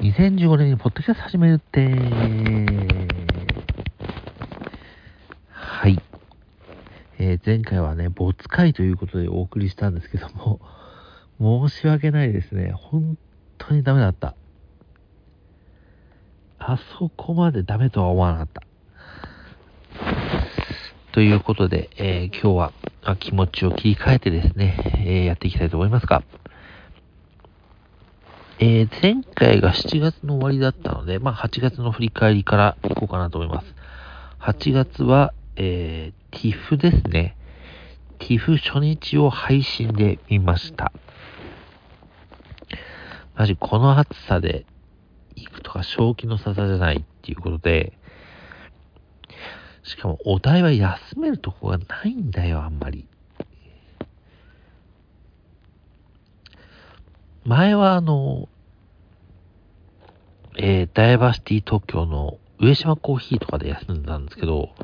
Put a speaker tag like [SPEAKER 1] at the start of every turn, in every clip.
[SPEAKER 1] 2015年にポッドキャスト始めるって、はい。えー前回はね、没回ということでお送りしたんですけども、申し訳ないですね。本当にダメだった。あそこまでダメとは思わなかった。ということで、えー今日は気持ちを切り替えてですね、えーやっていきたいと思いますが、えー前回が7月の終わりだったので、まあ8月の振り返りからいこうかなと思います。8月は、えー、TIFF ですね。TIFF 初日を配信で見ました。マジこの暑さで行くとか正気の沙汰じゃないっていうことで、しかもお題は休めるとこがないんだよ、あんまり。前はあの、えー、ダイバーシティ東京の上島コーヒーとかで休んだんですけど、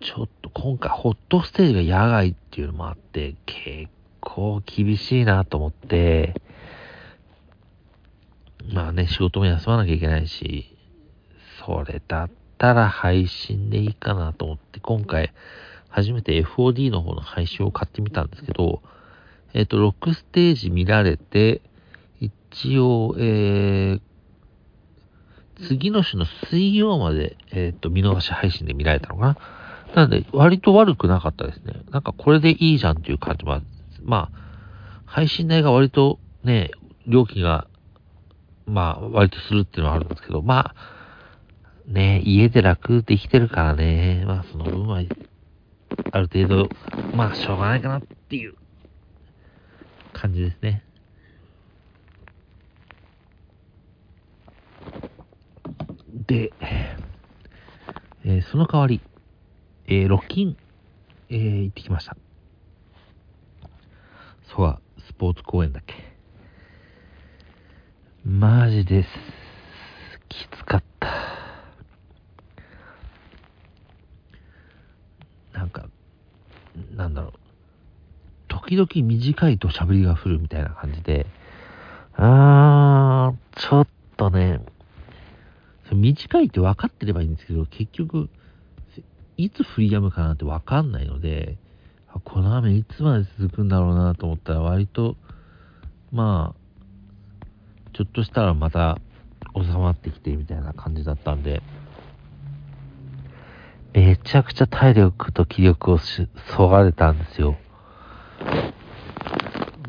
[SPEAKER 1] ちょっと今回ホットステージが野外っていうのもあって、結構厳しいなと思って、まあね、仕事も休まなきゃいけないし、それだったら配信でいいかなと思って、今回初めて FOD の方の配信を買ってみたんですけど、えっ、と、6ステージ見られて、一応、えー、次の週の水曜まで、えっ、と、見逃し配信で見られたのかな。なので、割と悪くなかったですね。なんかこれでいいじゃんっていう感じもあまあ、配信代が割とね、料金が、まあ、割とするっていうのはあるんですけど、まあ、ね、家で楽できてるからね、まあ、その分は、ある程度、まあ、しょうがないかなっていう感じですね。で、えーその代わり、えー、ロッキン、えー行ってきました。そうは、スポーツ公園だっけ。マジです。きつかった。なんか、なんだろう。時々短い土砂降りが降るみたいな感じで、あー、ちょっとね、短いって分かってればいいんですけど、結局、いつ降り止むかなって分かんないので、この雨いつまで続くんだろうなと思ったら割と、まあ、ちょっとしたらまた収まってきてみたいな感じだったんで、めちゃくちゃ体力と気力をそがれたんですよ。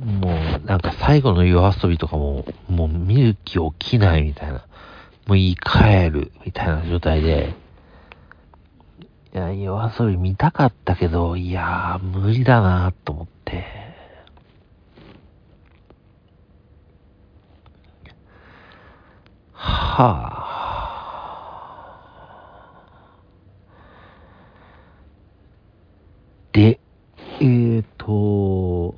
[SPEAKER 1] もう、なんか最後の夜遊びとかも、もう見る気起きないみたいな。もう言い帰るみたいな状態で、いや、夜遊び見たかったけど、いやー、無理だなと思って。はぁ。で、えーと、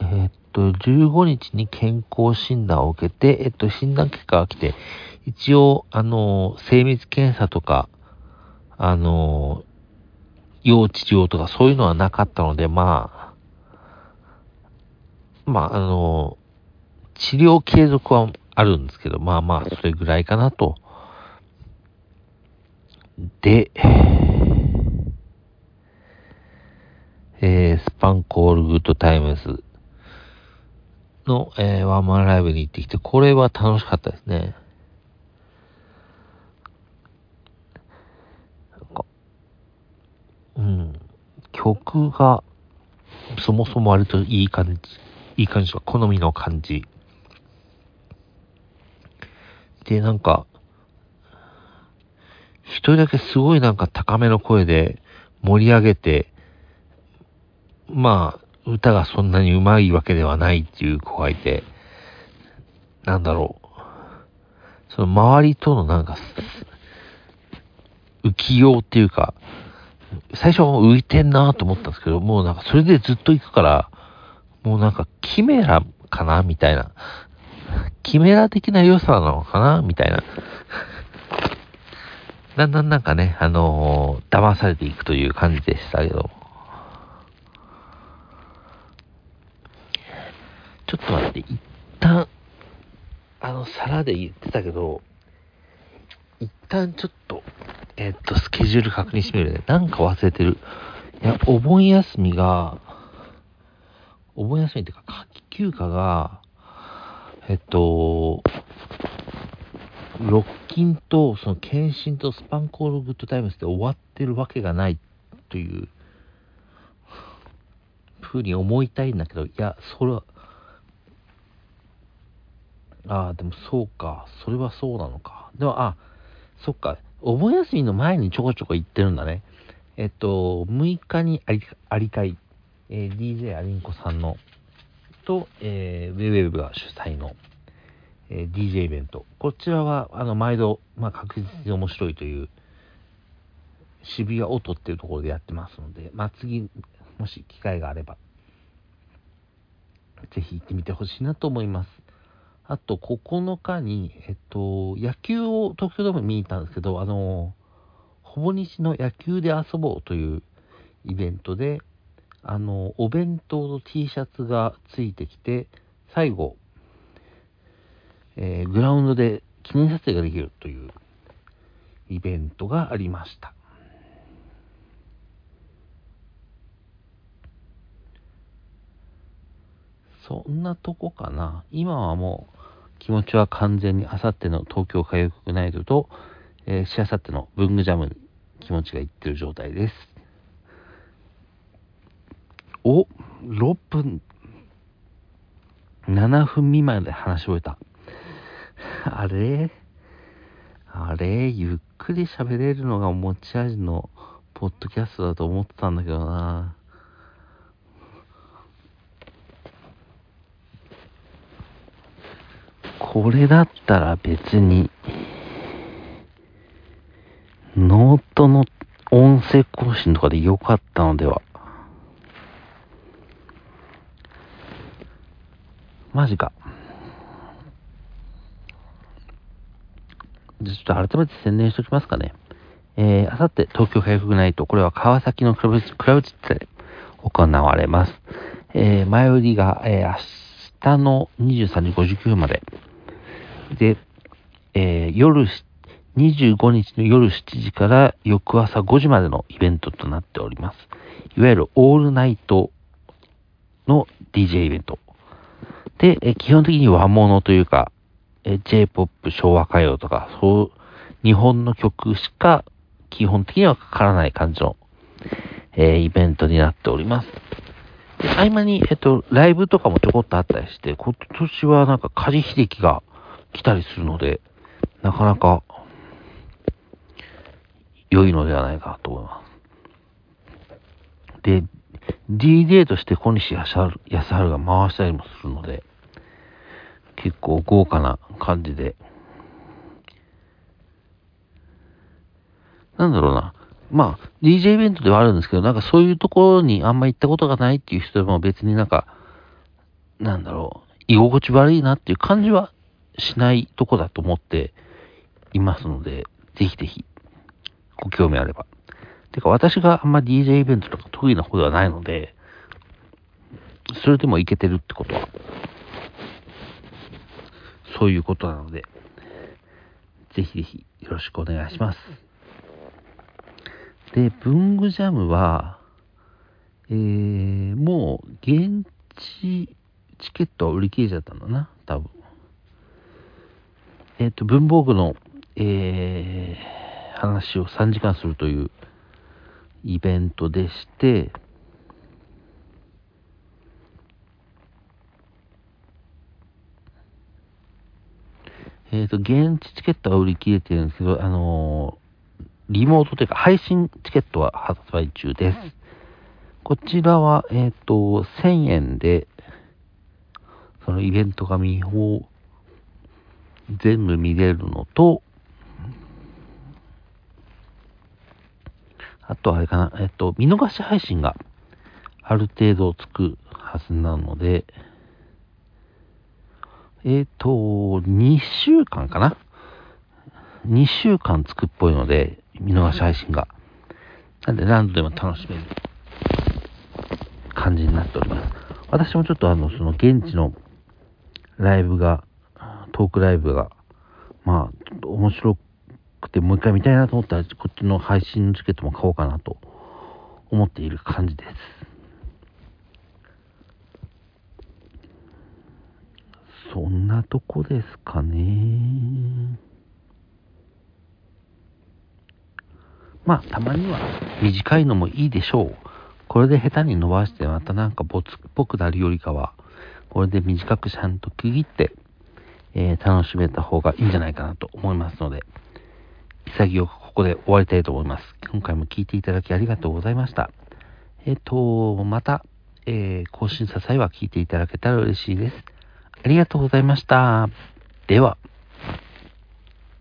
[SPEAKER 1] えーっと、15日に健康診断を受けて、えっと、診断結果が来て、一応、あの、精密検査とか、あの、要治療とかそういうのはなかったので、まあ、まあ、あの、治療継続はあるんですけど、まあまあ、それぐらいかなと。で、えー、スパンコールグッドタイムズの、えーワンマンライブに行ってきて、これは楽しかったですね。なんかうん、曲が、そもそも割といい感じ、いい感じとか、好みの感じ。で、なんか、一人だけすごいなんか高めの声で盛り上げて、まあ、歌がそんなに上手いわけではないっていう子がいて、なんだろう。その周りとのなんか、浮きようっていうか、最初は浮いてんなと思ったんですけど、もうなんかそれでずっと行くから、もうなんかキメラかなみたいな。キメラ的な良さなのかなみたいな。だんだんなんかね、あのー騙されていくという感じでしたけど。ちょっと待って、一旦、あの、皿で言ってたけど、一旦ちょっと、え、っと、スケジュール確認してみるね。なんか忘れてる。いや、お盆休みが、お盆休みっていうか、夏季休暇が、えっと、ロッキンと、その、検診とスパンコールグッドタイムスで終わってるわけがないという、ふうに思いたいんだけど、いや、それは、ああ、でもそうか。それはそうなのか。でも、あ、そっか。お盆休みの前にちょこちょこ行ってるんだね。えっと、6日にあり、ありかい、えー、DJ アリンコさんの、と、えー、ウェブウェブが主催の、えー、DJ イベント。こちらは、あの、毎度、まあ、確実に面白いという、渋谷音っていうところでやってますので、まあ、次、もし機会があれば、ぜひ行ってみてほしいなと思います。あと、9日に、えっと、野球を東京ドーム見に行ったんですけど、あの、ほぼ日の野球で遊ぼうというイベントで、あの、お弁当の T シャツがついてきて、最後、えー、グラウンドで記念撮影ができるというイベントがありました。そんなとこかな。今はもう気持ちは完全にあさっての東京火力ナイトと、えー、しあさっての文具ジャムに気持ちがいってる状態です。お、6分、7分未満で話し終えた。あれ？あれ？ゆっくり喋れるのが持ち味のポッドキャストだと思ってたんだけどな。これだったら別に、ノートの音声更新とかで良かったのでは。マジか。じゃちょっと改めて宣伝しておきますかね。えー、あさって東京回復ナイト、これは川崎のクラブクラブチッタで行われます。えー、前売りが、えー、明日の23時59分まで。で、えー、夜、25日の夜7時から翌朝5時までのイベントとなっております。いわゆるオールナイトの DJ イベント。で、え基本的に和物というか、え J-POP、昭和歌謡とか、そう、日本の曲しか基本的にはかからない感じの、えー、イベントになっております。で、合間に、えっと、ライブとかもちょこっとあったりして、今年はなんか、梶秀樹が来たりするので、なかなか良いのではないかと思います。で、DJ として小西康晴が回したりもするので、結構豪華な感じで、なんだろうな。まあ、DJ イベントではあるんですけど、なんかそういうところにあんま行ったことがないっていう人でも別になんか、なんだろう、居心地悪いなっていう感じはしないとこだと思っていますので、ぜひぜひ、ご興味あれば。てか、私があんま DJ イベントとか得意な方ではないので、それでもいけてるってことは、そういうことなので、ぜひぜひよろしくお願いします。で、文具ジャムは、えー、もう現地チケットは売り切れちゃったんだな、多分。えっ、ー、と、文房具の、えー、話を3時間するというイベントでして、えっ、ー、と、現地チケットは売り切れてるんですけど、あの、リモートというか配信チケットは発売中です。こちらは、えっ、と、1000円で、そのイベントが見放全部見れるのと、あとあれかな、えっと、見逃し配信がある程度つくはずなので、えっ、と、2週間かな ?2 週間つくっぽいので、見逃し配信が。なんで何度でも楽しめる感じになっております。私もちょっとあの、その現地の
[SPEAKER 2] ライブが、トークライブが、まあ、面白くてもう一回見たいなと思ったら、こっちの配信のチケットも買おうかなと思っている感じです。そんなとこですかね。まあ、たまには短いのもいいでしょう。これで下手に伸ばしてまたなんかボツっぽくなるよりかは、これで短くちゃんと区切って、えー、楽しめた方がいいんじゃないかなと思いますので、潔くここで終わりたいと思います。今回も聞いていただきありがとうございました。えっ、ー、と、また、えー、更新した際は聞いていただけたら嬉しいです。ありがとうございました。では。